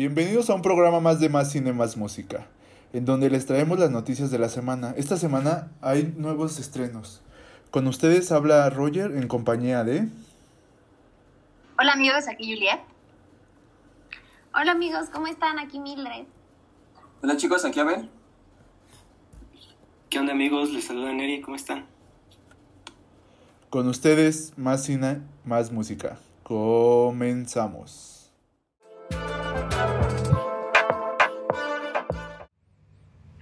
Bienvenidos a un programa más de Más Cine, Más Música, en donde les traemos las noticias de la semana. Esta semana hay nuevos estrenos. Con ustedes habla Roger en compañía de... Hola amigos, aquí Juliet. Hola amigos, ¿cómo están? Aquí Mildred. Hola chicos, aquí Abel. ¿Qué onda amigos? Les saluda Neri, ¿cómo están? Con ustedes, Más Cine, Más Música. Comenzamos.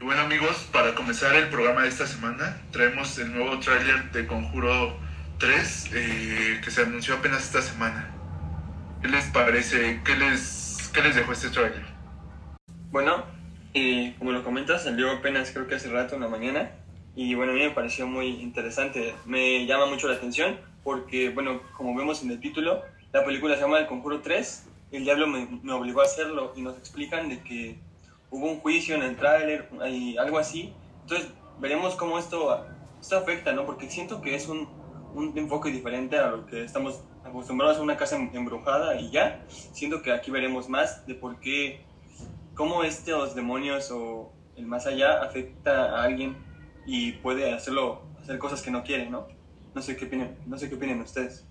Y bueno amigos, para comenzar el programa de esta semana, traemos el nuevo tráiler de Conjuro 3 eh, que se anunció apenas esta semana. ¿Qué les parece? ¿Qué les, qué les dejó este tráiler? Bueno, como lo comentas, salió apenas creo que hace rato, en la mañana. Y bueno, a mí me pareció muy interesante. Me llama mucho la atención porque, bueno, como vemos en el título, la película se llama El Conjuro 3. El diablo me, obligó a hacerlo y nos explican de que hubo un juicio en el tráiler y algo así. Entonces, veremos cómo esto, esto afecta, ¿no? Porque siento que es un, un enfoque diferente a lo que estamos acostumbrados a una casa em, embrujada y ya. Siento que aquí veremos más de por qué, cómo estos demonios o el más allá afecta a alguien y puede hacerlo, hacer cosas que no quiere, ¿no? No sé qué no sé qué opinan ustedes.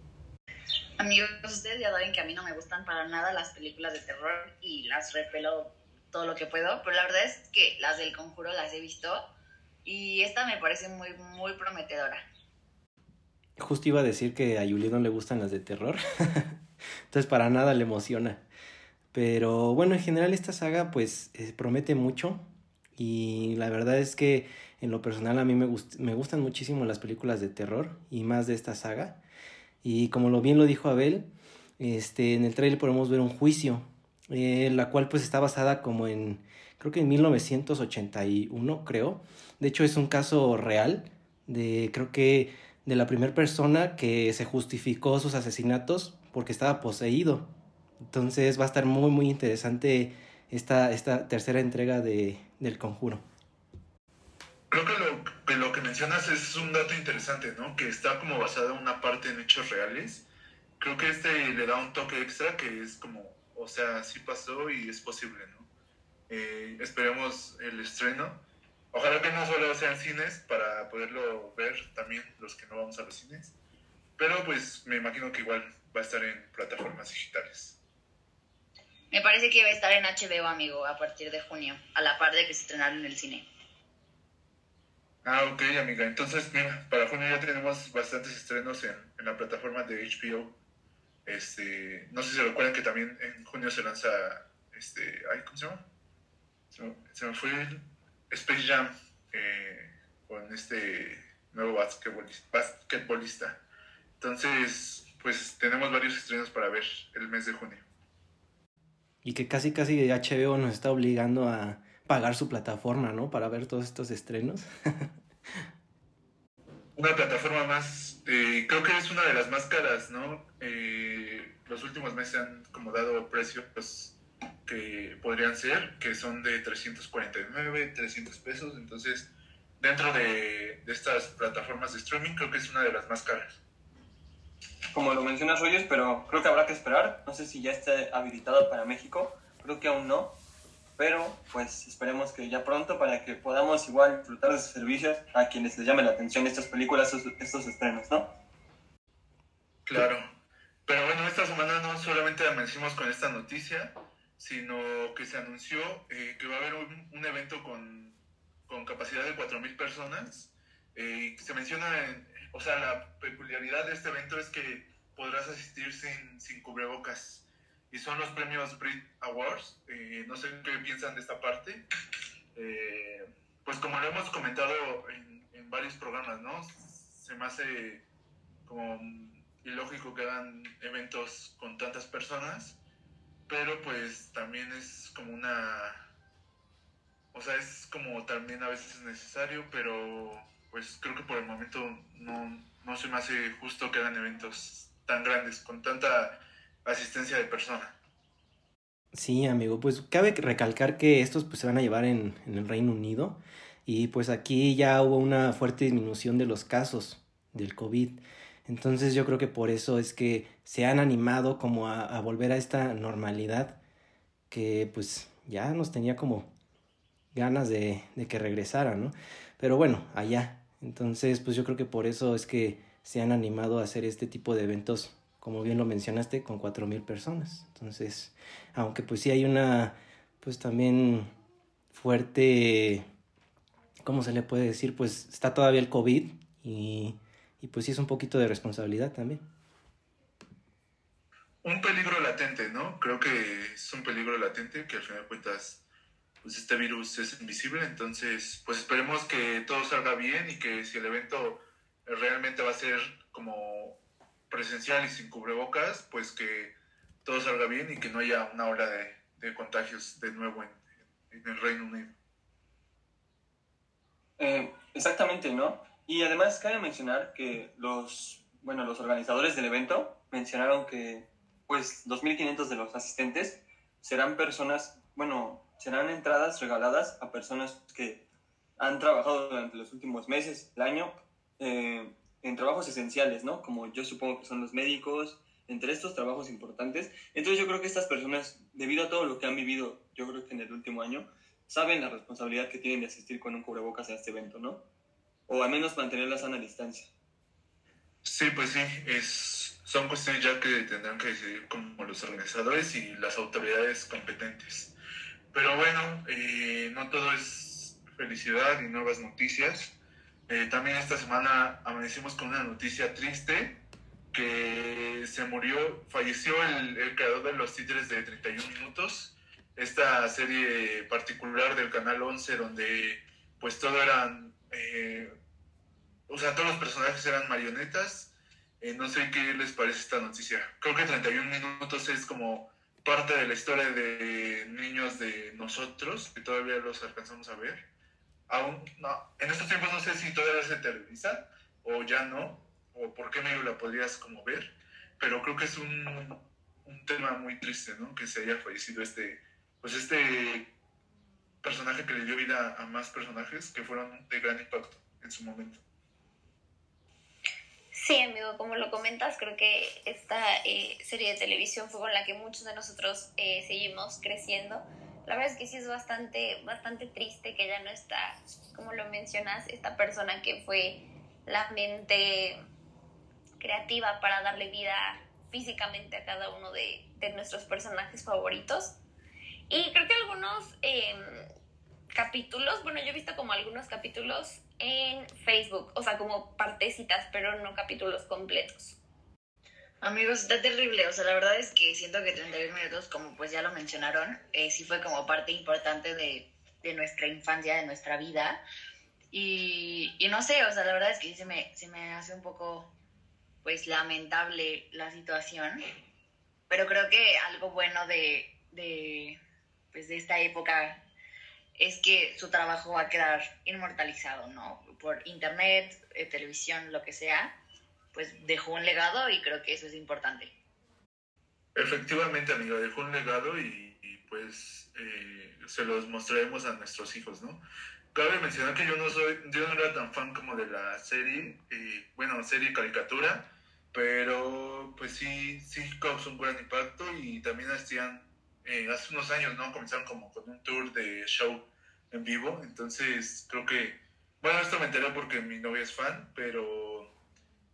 Amigos, ustedes ya saben que a mí no me gustan para nada las películas de terror y las repelo todo lo que puedo, pero la verdad es que las del conjuro las he visto y esta me parece muy, muy prometedora. Justo iba a decir que a Juliet no le gustan las de terror, entonces para nada le emociona. Pero bueno, en general esta saga pues eh, promete mucho y la verdad es que en lo personal a mí me, me gustan muchísimo las películas de terror y más de esta saga. Y como lo bien lo dijo Abel, este, en el trailer podemos ver un juicio, eh, la cual pues está basada como en, creo que en 1981, creo. De hecho es un caso real de, creo que de la primera persona que se justificó sus asesinatos porque estaba poseído. Entonces va a estar muy muy interesante esta, esta tercera entrega de, del conjuro. Creo que lo, que lo que mencionas es un dato interesante, ¿no? Que está como basado en una parte en hechos reales. Creo que este le da un toque extra que es como, o sea, sí pasó y es posible, ¿no? Eh, esperemos el estreno. Ojalá que no solo sean cines para poderlo ver también los que no vamos a los cines. Pero pues me imagino que igual va a estar en plataformas digitales. Me parece que va a estar en HBO, amigo, a partir de junio, a la par de que se estrenaron en el cine. Ah, ok, amiga. Entonces, mira, para junio ya tenemos bastantes estrenos en, la plataforma de HBO. Este, no sé si recuerdan que también en junio se lanza, este, ay, ¿cómo se llama? Se me fue el Space Jam eh, con este nuevo basquetbolista, basquetbolista. Entonces, pues tenemos varios estrenos para ver el mes de junio. Y que casi, casi HBO nos está obligando a pagar su plataforma, ¿no? Para ver todos estos estrenos. una plataforma más, eh, creo que es una de las más caras, ¿no? Eh, los últimos meses han como dado precios que podrían ser, que son de 349, 300 pesos, entonces dentro de, de estas plataformas de streaming creo que es una de las más caras. Como lo mencionas, Rogers, pero creo que habrá que esperar. No sé si ya está habilitado para México. Creo que aún no. Pero pues esperemos que ya pronto para que podamos igual disfrutar de sus servicios a quienes les llame la atención estas películas, estos, estos estrenos, ¿no? Claro. Pero bueno, esta semana no solamente amanecimos con esta noticia, sino que se anunció eh, que va a haber un, un evento con, con, capacidad de 4.000 personas. Eh, se menciona, en, o sea, la peculiaridad de este evento es que podrás asistir sin, sin cubrebocas y son los premios Brit Awards. Eh, no sé qué piensan de esta parte. Eh, pues como lo hemos comentado en, en, varios programas, ¿no? Se me hace como ilógico que hagan eventos con tantas personas, pero pues también es como una... O sea, es como también a veces necesario, pero pues creo que por el momento no, no se me hace justo que hagan eventos tan grandes, con tanta asistencia de persona. Sí, amigo, pues cabe recalcar que estos pues, se van a llevar en, el Reino Unido y pues aquí ya hubo una fuerte disminución de los casos del COVID. Entonces yo creo que por eso es que se han animado como a, a volver a esta normalidad que pues ya nos tenía como ganas de, de que regresara, ¿no? Pero bueno, allá. Entonces, pues yo creo que por eso es que se han animado a hacer este tipo de eventos, como bien lo mencionaste, con cuatro mil personas. Entonces, aunque pues sí hay una, pues también fuerte, ¿cómo se le puede decir? Pues está todavía el COVID y, y pues sí es un poquito de responsabilidad también. Un peligro latente, ¿no? Creo que es un peligro latente que al final de cuentas pues este virus es invisible, entonces pues esperemos que todo salga bien y que si el evento realmente va a ser como presencial y sin cubrebocas, pues que todo salga bien y que no haya una ola de, contagios de nuevo en, en el Reino Unido. Eh, exactamente, ¿no? Y además cabe mencionar que los, bueno, los organizadores del evento mencionaron que pues 2.500 de los asistentes serán personas, bueno, serán entradas regaladas a personas que han trabajado durante los últimos meses, el año, eh, en trabajos esenciales, ¿no? Como yo supongo que son los médicos, entre estos trabajos importantes. Entonces yo creo que estas personas, debido a todo lo que han vivido, yo creo que en el último año, saben la responsabilidad que tienen de asistir con un cubrebocas a este evento, ¿no? O al menos mantener la sana distancia. Sí, pues sí, es, son cuestiones ya que tendrán que decidir como los organizadores y las autoridades competentes. Pero bueno, eh, no todo es felicidad y nuevas noticias. Eh, también esta semana amanecimos con una noticia triste, que se murió, falleció el, creador de Los Títeres de 31 Minutos, esta serie particular del Canal 11 donde pues todo eran, eh, o sea, todos los personajes eran marionetas. Eh, no sé qué les parece esta noticia. Creo que 31 Minutos es como parte de la historia de niños de nosotros, que todavía los alcanzamos a ver. Aún, no, en estos tiempos no sé si todavía se televisa o ya no, o por qué medio la podrías como ver, pero creo que es un, un tema muy triste, ¿no? Que se haya fallecido este, pues este personaje que le dio vida a más personajes que fueron de gran impacto en su momento. Sí, amigo, como lo comentas, creo que esta eh, serie de televisión fue con la que muchos de nosotros eh, seguimos creciendo. La verdad es que sí es bastante, bastante triste que ya no está, como lo mencionas, esta persona que fue la mente creativa para darle vida físicamente a cada uno de, de nuestros personajes favoritos. Y creo que algunos eh, capítulos, bueno, yo he visto como algunos capítulos en Facebook, o sea, como partecitas, pero no capítulos completos. Amigos, está terrible. O sea, la verdad es que siento que 31 minutos, como pues ya lo mencionaron, eh, sí fue como parte importante de, de, nuestra infancia, de nuestra vida. Y, no sé, o sea, la verdad es que se me, se me hace un poco, pues, lamentable la situación. Pero creo que algo bueno de, de, pues, de esta época es que su trabajo va a quedar inmortalizado, ¿no? Por internet, eh, televisión, lo que sea, pues dejó un legado y creo que eso es importante. Efectivamente, amigo, dejó un legado y, y pues eh, se los mostraremos a nuestros hijos, ¿no? Cabe mencionar que yo no soy, yo no era tan fan como de la serie, eh, bueno, serie caricatura, pero pues sí, sí causó un gran impacto y también hacían eh, hace unos años, ¿no? Comenzaron como con un tour de show en vivo, entonces creo que, bueno, esto me enteré porque mi novia es fan, pero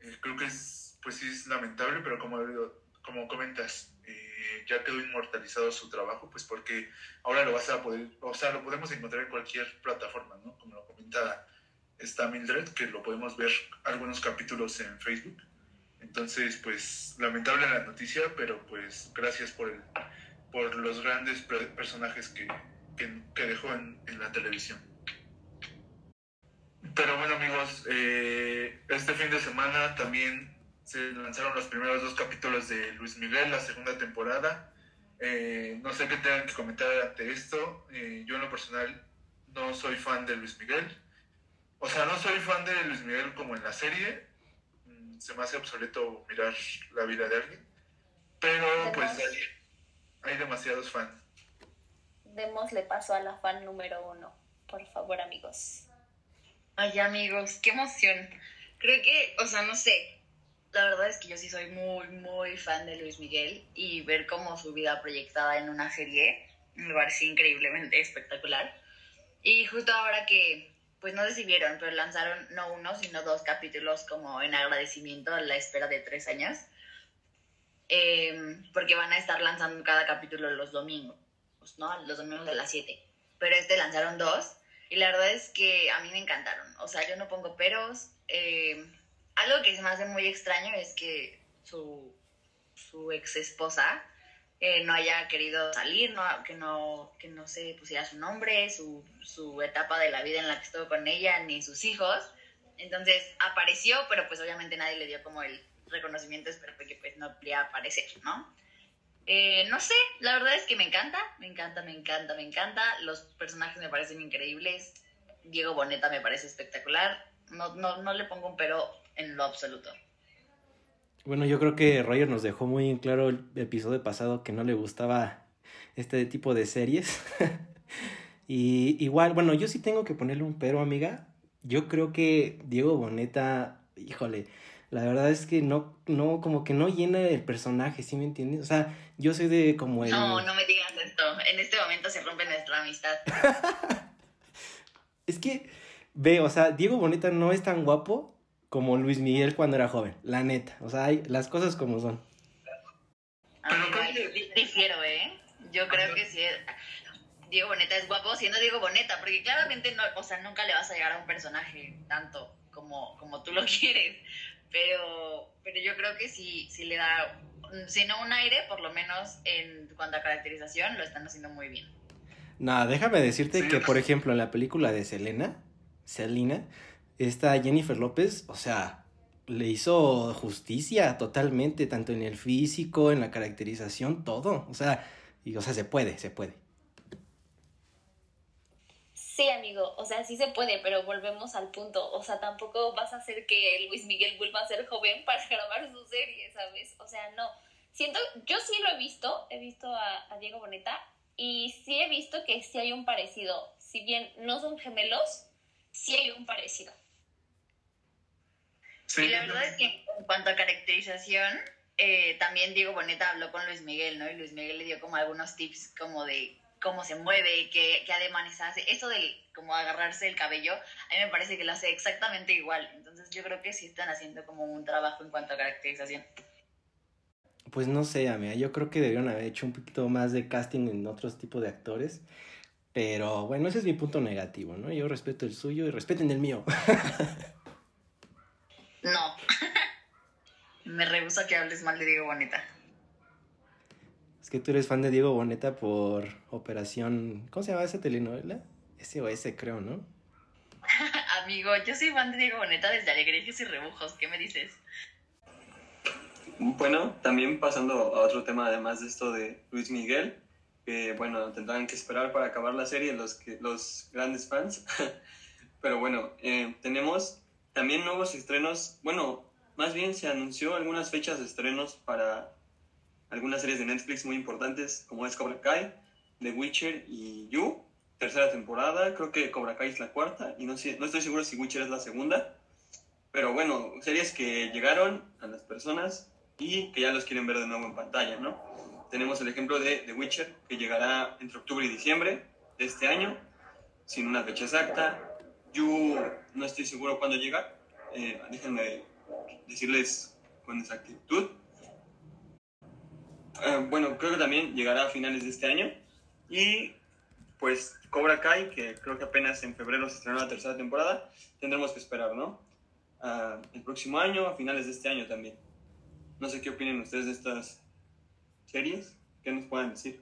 eh, creo que es, pues sí es lamentable, pero como, como comentas, eh, ya quedó inmortalizado su trabajo, pues porque ahora lo vas a poder, o sea, lo podemos encontrar en cualquier plataforma, ¿no? Como lo comenta esta Mildred, que lo podemos ver algunos capítulos en Facebook. Entonces, pues lamentable la noticia, pero pues gracias por el por los grandes personajes que, que, que dejó en, en, la televisión. Pero bueno amigos, eh, este fin de semana también se lanzaron los primeros dos capítulos de Luis Miguel, la segunda temporada. Eh, no sé qué tengan que comentar ante esto. Eh, yo en lo personal no soy fan de Luis Miguel. O sea, no soy fan de Luis Miguel como en la serie. Mm, se me hace obsoleto mirar la vida de alguien. Pero pues hay, hay demasiados fans. Démosle paso a la fan número uno, por favor, amigos. Ay, amigos, qué emoción. Creo que, o sea, no sé. La verdad es que yo sí soy muy, muy fan de Luis Miguel y ver como su vida proyectada en una serie, Me pareció increíblemente espectacular. Y justo ahora que, pues no vieron, pero lanzaron no uno, sino dos capítulos como en agradecimiento a la espera de tres años. Em, porque van a estar lanzando cada capítulo los domingos, ¿no? Los domingos de las 7. Pero este lanzaron dos y la verdad es que a mí me encantaron. O sea, yo no pongo peros. Em, algo que se me hace muy extraño es que su, su ex esposa eh, no haya querido salir, no, que, no, que no se pusiera su nombre, su, su etapa de la vida en la que estuvo con ella, ni sus hijos. Entonces apareció, pero pues obviamente nadie le dio como el reconocimiento, espero que pues no le aparecer, ¿no? Eh, no sé, la verdad es que me encanta, me encanta, me encanta, me encanta. Los personajes me parecen increíbles. Diego Boneta me parece espectacular. No, no, no le pongo un pero en lo absoluto. Bueno, yo creo que Roger nos dejó muy en claro el episodio pasado que no le gustaba este tipo de series. y igual, bueno, yo sí tengo que ponerle un pero, amiga. Yo creo que Diego Boneta, híjole, la verdad es que no, no, como que no llena el personaje, ¿sí me entiendes? O sea, yo soy de como el... No, no me digas esto. En este momento se rompe nuestra amistad. es que, ve, o sea, Diego Boneta no es tan guapo como Luis Miguel cuando era joven, la neta. O sea, hay las cosas como son. difiero, ¿eh? Yo creo que sí. Diego Boneta es guapo siendo Diego Boneta, porque claramente no, o sea, nunca le vas a llegar a un personaje tanto como, como tú lo quieres. Pero, pero yo creo que sí, sí le da, si no un aire, por lo menos en cuanto a caracterización, lo están haciendo muy bien. Nada, déjame decirte que, por ejemplo, en la película de Selena, Selena, esta Jennifer López, o sea, le hizo justicia totalmente, tanto en el físico, en la caracterización, todo. O sea, y, o sea, se puede, se puede. Sí, amigo, o sea, sí se puede, pero volvemos al punto. O sea, tampoco vas a hacer que Luis Miguel vuelva a ser joven para grabar su serie, ¿sabes? O sea, no. Siento, yo sí lo he visto, he visto a, a Diego Boneta y sí he visto que sí hay un parecido. Si bien no son gemelos, sí hay un parecido y la verdad es que en cuanto a caracterización, eh, también Diego Boneta habló con Luis Miguel, ¿no? Y Luis Miguel le dio como algunos tips como de cómo se mueve, qué, qué ademanes hace. Eso de como agarrarse el cabello, a mí me parece que lo hace exactamente igual. Entonces yo creo que sí están haciendo como un trabajo en cuanto a caracterización. Pues no sé, amiga, yo creo que debieron haber hecho un poquito más de casting en otros tipos de actores. Pero bueno, ese es mi punto negativo, ¿no? Yo respeto el suyo y respeten el mío. No. Me rehúso que hables mal de Diego Boneta. Que tú eres fan de Diego Boneta por Operación. ¿Cómo se llama esa telenovela? SOS, creo, ¿no? Amigo, yo soy fan de Diego Boneta desde Alegrías y Rebujos. ¿Qué me dices? Bueno, también pasando a otro tema, además de esto de Luis Miguel, que bueno, tendrán que esperar para acabar la serie los, que, los grandes fans. Pero bueno, eh, tenemos también nuevos estrenos, bueno, más bien se anunció algunas fechas de estrenos para algunas series de Netflix muy importantes, como es Cobra Kai, The Witcher y You, tercera temporada, creo que Cobra Kai es la cuarta, y no, no estoy seguro si Witcher es la segunda, pero bueno, series que llegaron a las personas y que ya los quieren ver de nuevo en pantalla, ¿no? Tenemos el ejemplo de The Witcher, que llegará entre octubre y diciembre de este año, sin una fecha exacta, yo no estoy seguro cuándo llega. Eh, déjenme decirles con exactitud. Eh, bueno, creo que también llegará a finales de este año. Y pues Cobra Kai, que creo que apenas en febrero se estrenó la tercera temporada, tendremos que esperar, ¿no? Uh, el próximo año, a finales de este año también. No sé qué opinen ustedes de estas series, ¿qué nos pueden decir?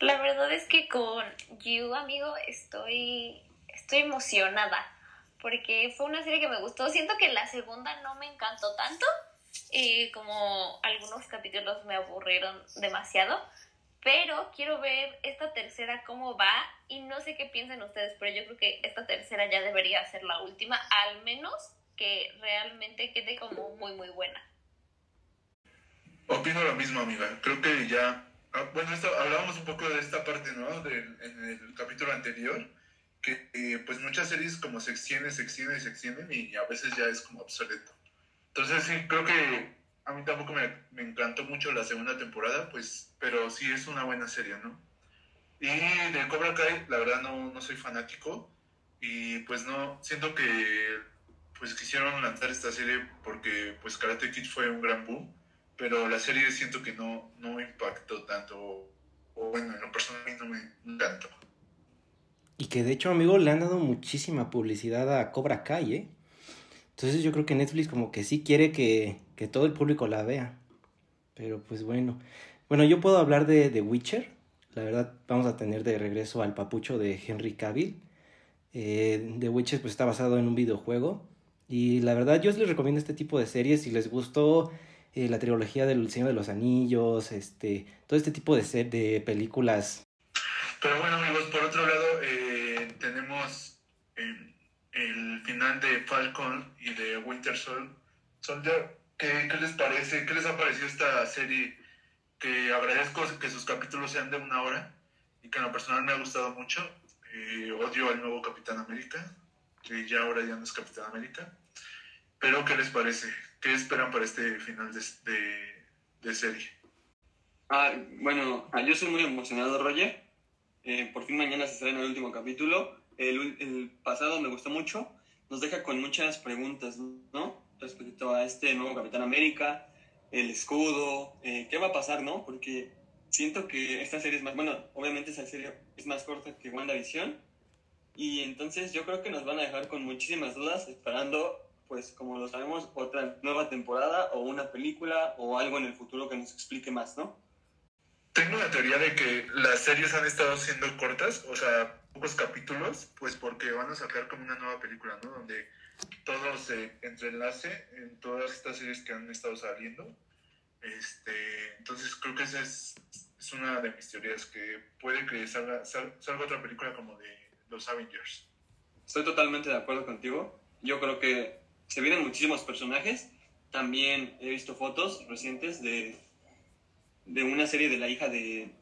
La verdad es que con You, amigo, estoy, estoy emocionada porque fue una serie que me gustó. Siento que la segunda no me encantó tanto, eh, como algunos capítulos me aburrieron demasiado, pero quiero ver esta tercera cómo va y no sé qué piensan ustedes, pero yo creo que esta tercera ya debería ser la última, al menos que realmente quede como muy, muy buena. Opino lo mismo, amiga. Creo que ya Ah, bueno, esto, hablábamos un poco de esta parte, ¿no? De, en el capítulo anterior, que eh, pues muchas series como se extienden, se extienden, se extienden y a veces ya es como obsoleto. Entonces sí, creo que a mí tampoco me, encantó mucho la segunda temporada, pues, pero sí es una buena serie, ¿no? Y de Cobra Kai, la verdad no, no soy fanático y pues no, siento que pues quisieron lanzar esta serie porque pues Karate Kid fue un gran boom, pero la serie siento que no, no impactó tanto, o bueno, en lo personal no me encantó. Y que de hecho, amigo, le han dado muchísima publicidad a Cobra Kai, ¿eh? Entonces yo creo que Netflix como que sí quiere que, que todo el público la vea. Pero pues bueno. Bueno, yo puedo hablar de The Witcher. La verdad, vamos a tener de regreso al papucho de Henry Cavill. Eh, The Witcher pues está basado en un videojuego. Y la verdad, yo les recomiendo este tipo de series si les gustó eh, la trilogía del Señor de los Anillos, este, todo este tipo de, de películas. Pero bueno, amigos, por otro lado, eh, tenemos eh, el final de Falcon y de Winter Soldier. ¿Qué, ¿Qué les parece? ¿Qué les ha parecido esta serie? Que agradezco que sus capítulos sean de una hora y que en lo personal me ha gustado mucho. odio al nuevo Capitán América que ya ahora ya no es Capitán América. Pero, ¿qué les parece? ¿Qué esperan para este final de, de, serie? Ah, bueno, ah, yo soy muy emocionado, Roger. Eh, por fin mañana se estrena el último capítulo. El, pasado me gustó mucho. Nos deja con muchas preguntas, ¿no? Respecto a este nuevo Capitán América, el escudo, eh, ¿qué va a pasar, no? Porque siento que esta serie es más, bueno, obviamente esa serie es más corta que WandaVision, y entonces yo creo que nos van a dejar con muchísimas dudas, esperando, pues como lo sabemos, otra nueva temporada o una película o algo en el futuro que nos explique más, ¿no? Tengo la teoría de que las series han estado siendo cortas, o sea, pocos capítulos, pues porque van a sacar como una nueva película, ¿no? Donde todo se entrelace en todas estas series que han estado saliendo. Este, entonces creo que esa es, es una de mis teorías, que puede que salga, salga otra película como de los Avengers. Estoy totalmente de acuerdo contigo. Yo creo que se vienen muchísimos personajes. También he visto fotos recientes de, de una serie de la hija de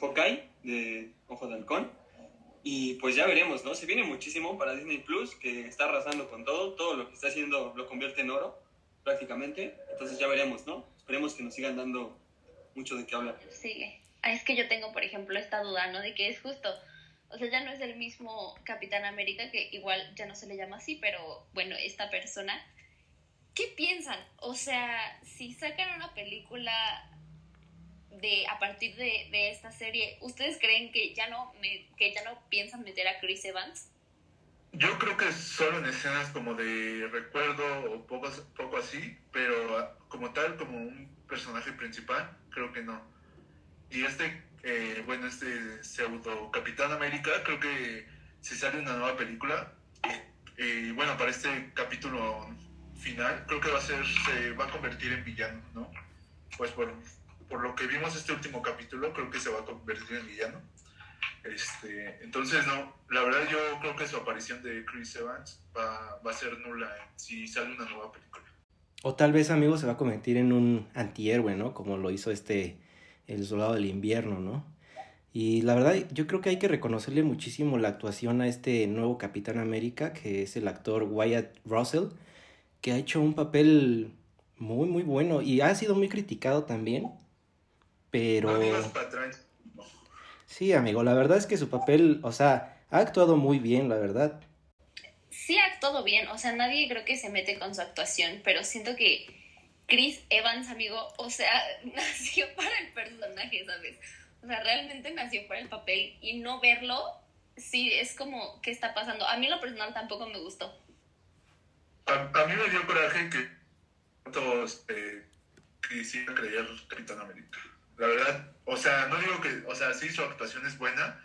Hawkeye, de Ojo de Halcón. Y pues ya veremos, ¿no? Se viene muchísimo para Disney Plus, que está arrasando con todo. Todo lo que está haciendo lo convierte en oro, prácticamente. Entonces ya veremos, ¿no? Esperemos que nos sigan dando mucho de qué hablar. Sí. Es que yo tengo, por ejemplo, esta duda, ¿no? De que es justo o sea, ya no es el mismo Capitán América, que igual ya no se le llama así, pero bueno, esta persona. ¿Qué piensan? O sea, si sacan una película de a partir de, de esta serie, ¿ustedes creen que ya no me, que ya no piensan meter a Chris Evans? Yo creo que solo en escenas como de recuerdo o poco, poco así, pero ah, como tal, como un personaje principal, creo que no. Y este eh, bueno, este pseudo Capitán América, creo que si sale una nueva película, eh, bueno, para este capítulo final, creo que va a ser, se va a convertir en villano, ¿no? Pues por, por lo que vimos este último capítulo, creo que se va a convertir en villano. Este, entonces, no, la verdad yo creo que su aparición de Chris Evans va, va a ser nula si sale una nueva película. O tal vez, amigo, se va a convertir en un antihéroe, ¿no? Como lo hizo este el Soldado del Invierno, ¿no? Y la verdad, yo creo que hay que reconocerle muchísimo la actuación a este nuevo Capitán América, que es el actor Wyatt Russell, que ha hecho un papel muy, muy bueno y ha sido muy criticado también. Pero... Sí, amigo, la verdad es que su papel, o sea, ha actuado muy bien, la verdad. Sí, ha actuado bien, o sea, nadie creo que se mete con su actuación, pero siento que Chris Evans, amigo, o sea, nació para el personaje, ¿sabes? O sea, realmente nació para el papel y no verlo, sí, es como, ¿qué está pasando? A mí lo personal tampoco me gustó. A, mí me dio coraje que todos eh, quisieran creer Capitán América. La verdad, o sea, no digo que, o sea, sí, su actuación es buena,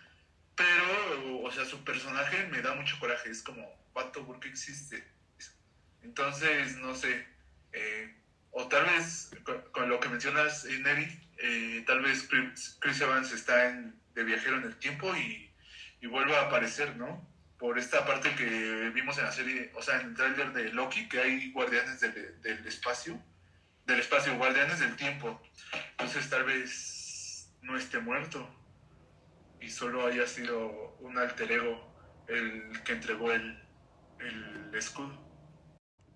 pero, o sea, su personaje me da mucho coraje. Es como, ¿cuánto? ¿por qué existe? Entonces, no sé. Eh, o tal vez con, lo que mencionas, eh, Neri, eh, tal vez Chris Evans está en, de viajero en el tiempo y, y vuelva a aparecer, ¿no? Por esta parte que vimos en la serie, o sea, en el tráiler de Loki, que hay guardianes del, del espacio, del espacio, guardianes del tiempo. Entonces tal vez no esté muerto y solo haya sido un alter ego el que entregó el, el escudo.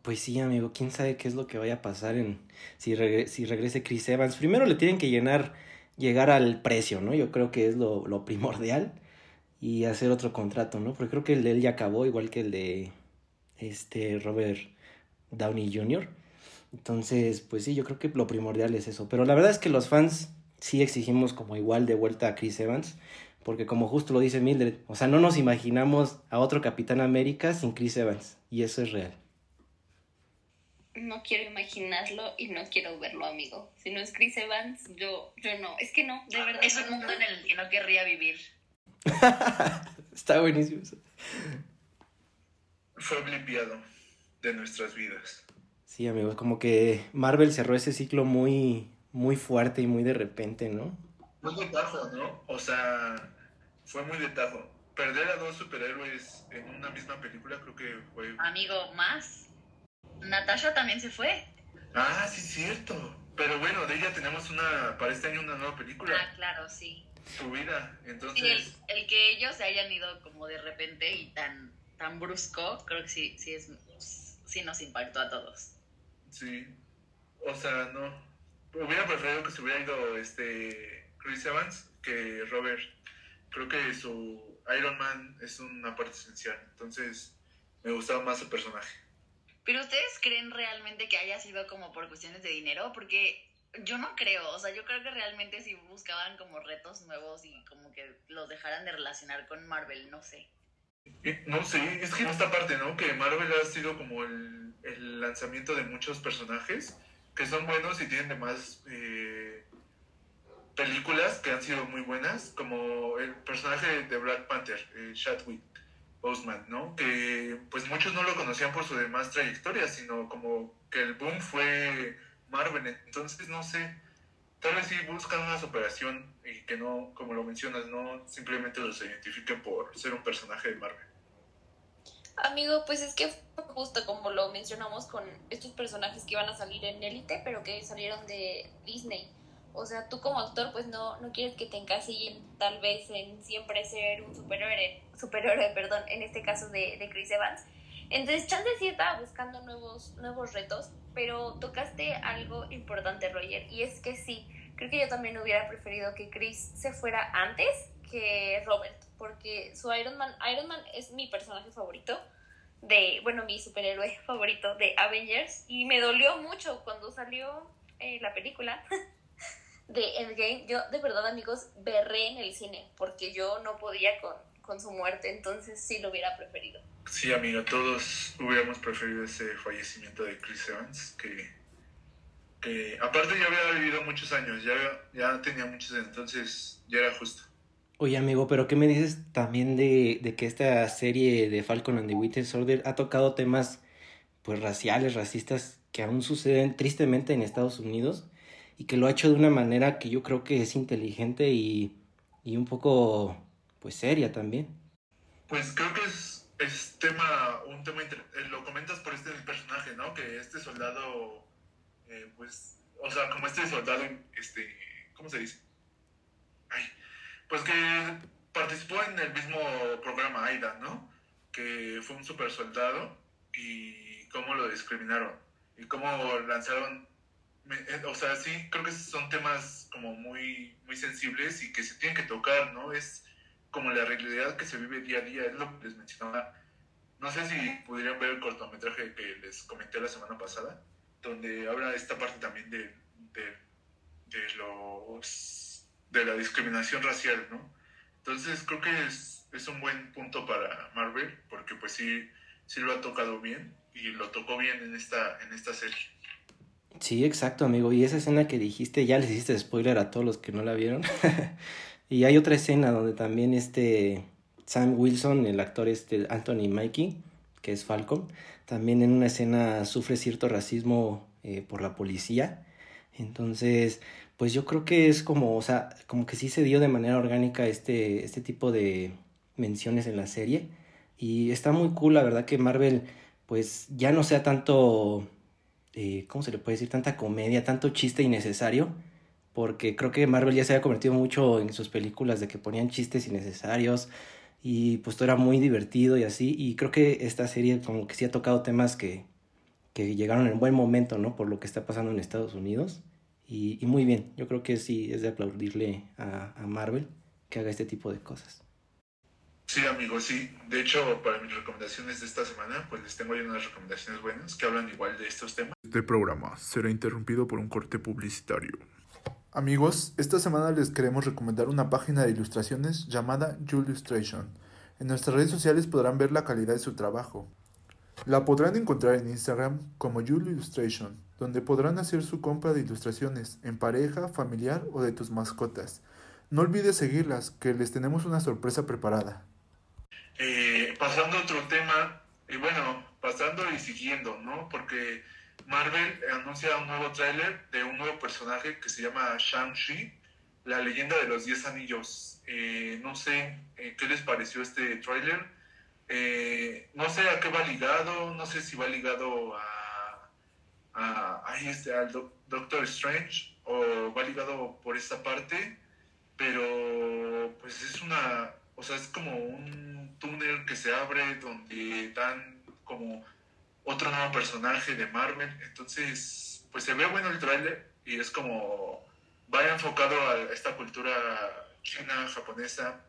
Pues sí, amigo, quién sabe qué es lo que vaya a pasar en si, si regrese Chris Evans. Primero le tienen que llenar, llegar al precio, ¿no? Yo creo que es lo, lo primordial y hacer otro contrato, ¿no? Porque creo que el de él ya acabó, igual que el de este Robert Downey Jr. Entonces, pues sí, yo creo que lo primordial es eso. Pero la verdad es que los fans sí exigimos como igual de vuelta a Chris Evans. Porque como justo lo dice Mildred, o sea, no nos imaginamos a otro Capitán América sin Chris Evans. Y eso es real. No quiero imaginarlo y no quiero verlo, amigo. Si no es Chris Evans, yo, yo no. Es que no, de verdad. Es un mundo en el que no querría vivir. Está buenísimo eso. Fue limpiado de nuestras vidas. Sí, amigos, como que Marvel cerró ese ciclo muy, muy fuerte y muy de repente, ¿no? Muy de tajo, ¿no? O sea, fue muy de tajo. Perder a dos superhéroes en una misma película creo que fue... Amigo, más. Natasha también se fue. Ah, sí, cierto. Pero bueno, de ella tenemos una, para este año una nueva película. Ah, claro, sí su vida. Entonces... el, que ellos se hayan ido como de repente y tan, tan brusco, creo que sí, sí, es, sí nos impactó a todos. Sí, o sea, no. Hubiera preferido que se hubiera ido este Chris Evans que Robert. Creo que su Iron Man es una parte esencial. Entonces, me gustaba más su personaje. Pero ustedes creen realmente que haya sido como por cuestiones de dinero? Porque yo no creo, o sea, yo creo que realmente si buscaban como retos nuevos y como que los dejaran de relacionar con Marvel, no sé. No sé, es que esta parte, ¿no? Que Marvel ha sido como el, el lanzamiento de muchos personajes que son buenos y tienen demás eh, películas que han sido muy buenas, como el personaje de Black Panther, eh, Chadwick ¿no? Que pues muchos no lo conocían por su demás trayectoria, sino como que el boom fue Marvel. Entonces, no sé, tal vez sí buscan una superación y que no, como lo mencionas, no simplemente los identifiquen por ser un personaje de Marvel. Amigo, pues es que justo como lo mencionamos con estos personajes que iban a salir en Élite, pero que salieron de Disney. O sea, tú como actor, pues no, no quieres que te encasillen tal vez en siempre ser un superhéroe, superhéroe, perdón, en este caso de, de Chris Evans. Entonces, Chance sí estaba buscando nuevos, nuevos retos, pero tocaste algo importante, Roger, y es que sí, creo que yo también hubiera preferido que Chris se fuera antes que Robert, porque su Iron Man, Iron Man es mi personaje favorito de, bueno, mi superhéroe favorito de Avengers, y me dolió mucho cuando salió eh, la película de Endgame. Yo, de verdad, amigos, berré en el cine, porque yo no podía con, con su muerte, entonces sí lo hubiera preferido. Sí, amigo, todos hubiéramos preferido ese fallecimiento de Chris Evans, que, que aparte ya había vivido muchos años, ya, ya tenía muchos, entonces ya era justo. Oye, amigo, pero ¿qué me dices también de, de que esta serie de Falcon and the Winter Soldier ha tocado temas pues raciales, racistas, que aún suceden tristemente en Estados Unidos y que lo ha hecho de una manera que yo creo que es inteligente y, y un poco pues seria también. Pues creo que es es tema, un tema, eh, lo comentas por este personaje, ¿no? Que este soldado, eh, pues, o sea, como este soldado, este, ¿cómo se dice? Pues que participó en el mismo programa AIDA, ¿no? Que fue un super soldado y cómo lo discriminaron y cómo lanzaron, eh, o sea, sí, creo que son temas como muy, muy sensibles y que se tienen que tocar, ¿no? Es como la realidad que se vive día a día, es lo que les mencionaba. No sé si pudieran ver el cortometraje que les comenté la semana pasada, donde habla esta parte también de, de, los, de la discriminación racial, ¿no? Entonces creo que es, es un buen punto para Marvel, porque pues sí, sí lo ha tocado bien y lo tocó bien en esta, en esta serie. Sí, exacto, amigo. Y esa escena que dijiste, ya les hiciste spoiler a todos los que no la vieron. Y hay otra escena donde también este Sam Wilson, el actor este Anthony Mikey, que es Falcon, también en una escena sufre cierto racismo eh, por la policía. Entonces, pues yo creo que es como, o sea, como que sí se dio de manera orgánica este, este tipo de menciones en la serie. Y está muy cool, la verdad que Marvel, pues ya no sea tanto, eh, ¿cómo se le puede decir? Tanta comedia, tanto chiste innecesario, porque creo que Marvel ya se había convertido mucho en sus películas de que ponían chistes innecesarios y pues todo era muy divertido y así y creo que esta serie como que sí ha tocado temas que que llegaron en buen momento, ¿no? Por lo que está pasando en Estados Unidos. Y, y muy bien, yo creo que sí es de aplaudirle a, a Marvel que haga este tipo de cosas. Sí, amigos, sí. De hecho, para mis recomendaciones de esta semana, pues les tengo ahí unas recomendaciones buenas que hablan igual de estos temas. Este programa será interrumpido por un corte publicitario. Amigos, esta semana les queremos recomendar una página de ilustraciones llamada Illustration. En nuestras redes sociales podrán ver la calidad de su trabajo. La podrán encontrar en Instagram como Illustration, donde podrán hacer su compra de ilustraciones en pareja, familiar o de tus mascotas. No olvides seguirlas, que les tenemos una sorpresa preparada. Eh, pasando a otro tema, y bueno, pasando y siguiendo, ¿no? Porque Marvel anuncia un nuevo tráiler de un nuevo personaje que se llama Shang-Chi, la leyenda de los 10 anillos. Eh, no sé eh, qué les pareció este tráiler. Eh, no sé a qué va ligado, no sé si va ligado a, a, a este, al Do- Doctor Strange o va ligado por esta parte, pero pues es una, o sea, es como un túnel que se abre donde dan como otro nuevo personaje de Marvel, entonces pues se ve bueno el tráiler y es como va enfocado a esta cultura china, japonesa,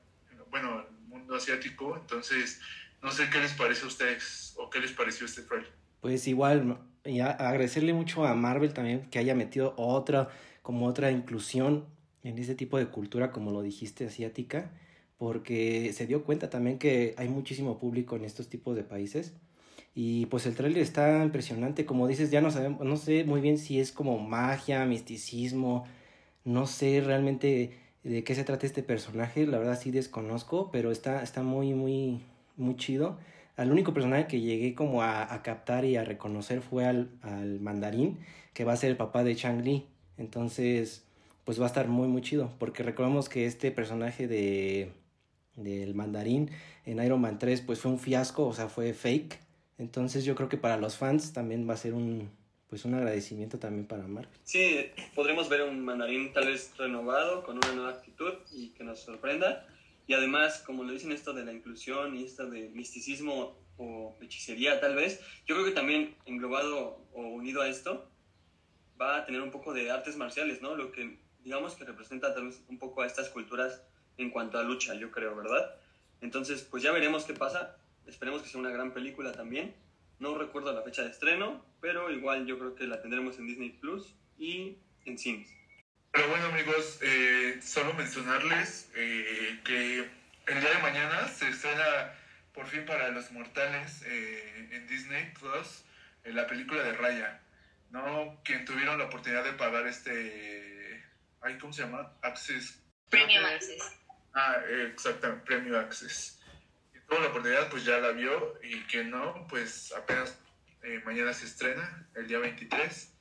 bueno, el mundo asiático, entonces no sé qué les parece a ustedes o qué les pareció este trailer. Pues igual, y agradecerle mucho a Marvel también que haya metido otra, como otra inclusión en ese tipo de cultura, como lo dijiste, asiática, porque se dio cuenta también que hay muchísimo público en estos tipos de países. Y pues el tráiler está impresionante, como dices, ya no sabemos, no sé muy bien si es como magia, misticismo, no sé realmente de qué se trata este personaje, la verdad sí desconozco, pero está, está muy, muy, muy chido. Al único personaje que llegué como a, captar y a reconocer fue al, al mandarín, que va a ser el papá de Chang Li. Entonces, pues va a estar muy, muy chido, porque recordemos que este personaje de del mandarín en Iron Man 3 pues fue un fiasco, o sea, fue fake. Entonces yo creo que para los fans también va a ser un pues un agradecimiento también para Marvel. Sí, podremos ver un mandarín tal vez renovado, con una nueva actitud y que nos sorprenda. Y además, como lo dicen esto de la inclusión y esto de misticismo o hechicería tal vez, yo creo que también englobado o unido a esto va a tener un poco de artes marciales, ¿no? Lo que digamos que representa tal vez un poco a estas culturas en cuanto a lucha, yo creo, ¿verdad? Entonces, pues ya veremos qué pasa. Esperemos que sea una gran película también. No recuerdo la fecha de estreno, pero igual yo creo que la tendremos en Disney Plus y en cines. Pero bueno amigos, eh, solo mencionarles eh, que el día de mañana se estrena por fin para los mortales eh, en Disney Plus eh, la película de Raya. ¿No? Quien tuvieron la oportunidad de pagar este... Ay, ¿Cómo se llama? Access. Premium Access. Ah, exactamente, Premium Access. Quien tuvo la oportunidad pues ya la vio y quien no, pues apenas eh, mañana se estrena, el día 23.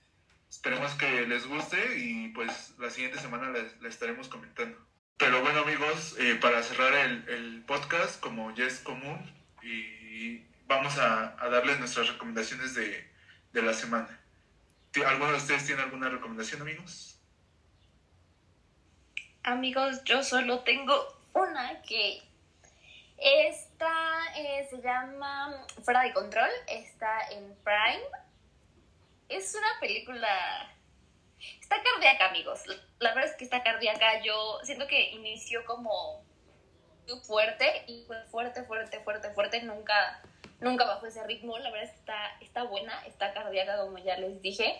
Esperemos que les guste y pues la siguiente semana la, estaremos comentando. Pero bueno amigos, eh, para cerrar el, el, podcast, como ya es común, y vamos a, a darles nuestras recomendaciones de, de la semana. ¿Alguno de ustedes tiene alguna recomendación amigos? Amigos, yo solo tengo una que esta eh, se llama Fuera de Control, está en Prime. Es una película... Está cardíaca, amigos. La verdad es que está cardíaca. Yo siento que inició como fuerte y fue fuerte, fuerte, fuerte, fuerte. Nunca, nunca bajó ese ritmo. La verdad es que está, está buena, está cardíaca, como ya les dije.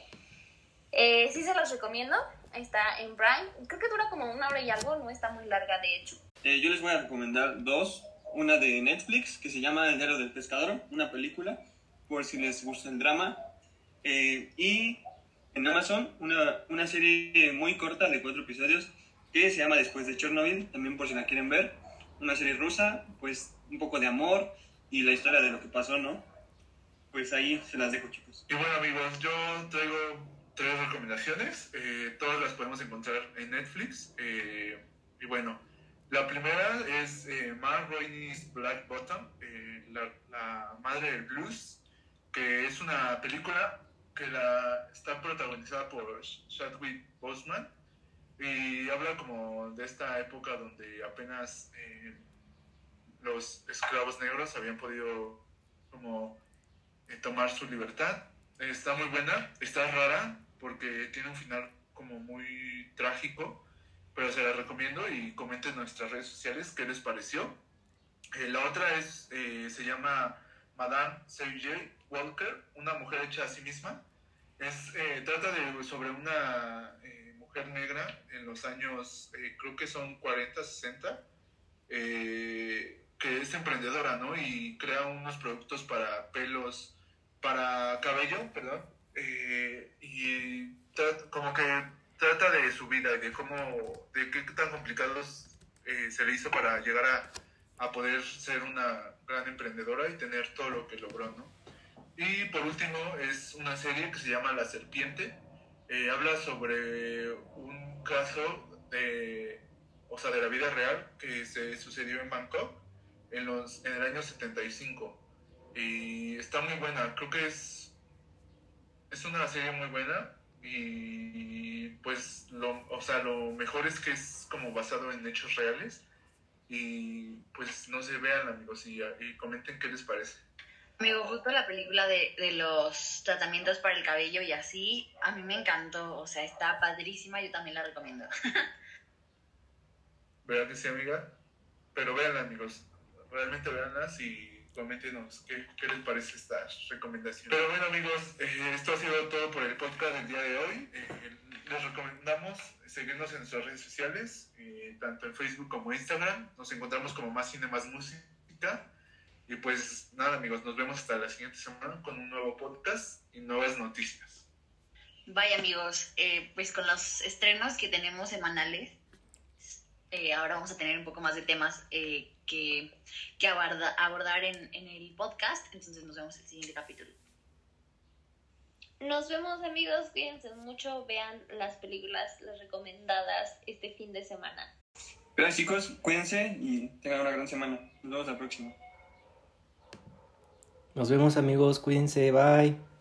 Eh, sí se los recomiendo. Está en Prime. Creo que dura como una hora y algo. No está muy larga, de hecho. Eh, yo les voy a recomendar dos. Una de Netflix que se llama El diario del pescador, una película, por si les gusta el drama. Eh, y en Amazon, una, una serie muy corta de cuatro episodios que se llama Después de Chernobyl, también por si la quieren ver. Una serie rusa, pues un poco de amor y la historia de lo que pasó, ¿no? Pues ahí se las dejo, chicos. Y bueno, amigos, yo traigo tres recomendaciones. Eh, todas las podemos encontrar en Netflix. Eh, y bueno, la primera es eh, Ma Rainey's Black Bottom, eh, la, la, madre del blues, que es una película que la, está protagonizada por Chadwick Boseman y habla como de esta época donde apenas eh, los esclavos negros habían podido como tomar su libertad Está muy buena, está rara porque tiene un final como muy trágico, pero se la recomiendo y comenten en nuestras redes sociales qué les pareció. Eh, la otra es, eh, se llama Madame C.J. Walker, una mujer hecha a sí misma. Es, eh, trata de, sobre una eh, mujer negra en los años, eh, creo que son 40, 60, eh, que es emprendedora, ¿no? Y crea unos productos para pelos, para cabello, perdón. y como que trata de su vida, de cómo, de qué tan complicados se le hizo para llegar a, a poder ser una gran emprendedora y tener todo lo que logró, ¿no? Y por último es una serie que se llama La Serpiente. Eh, habla sobre un caso de, o sea, de la vida real que se sucedió en Bangkok en, los, en el año 75. Y está muy buena, creo que es, es una serie muy buena y pues lo, o sea, lo mejor es que es como basado en hechos reales y pues no se vean amigos y, y comenten qué les parece. Amigo, justo la película de, de los tratamientos para el cabello y así, a mí me encantó, o sea, está padrísima, yo también la recomiendo. ¿Verdad que sí, amiga? Pero véanla, amigos. Realmente véanlas y coméntenos qué, qué les parece esta recomendación. Pero bueno, amigos, eh, esto ha sido todo por el podcast del día de hoy. Eh, les recomendamos seguirnos en nuestras redes sociales, eh, tanto en Facebook como Instagram. Nos encontramos como Más Cine, Más Música. Y pues nada, amigos, nos vemos hasta la siguiente semana con un nuevo podcast y nuevas noticias. Vaya amigos, eh, pues con los estrenos que tenemos semanales, eh, ahora vamos a tener un poco más de temas eh, que, que aborda- abordar en, en el podcast, entonces nos vemos en el siguiente capítulo. Nos vemos amigos, cuídense mucho, vean las películas, las recomendadas este fin de semana. Gracias chicos, cuídense y tengan una gran semana. Nos vemos la próxima. Nos vemos amigos, cuídense, bye.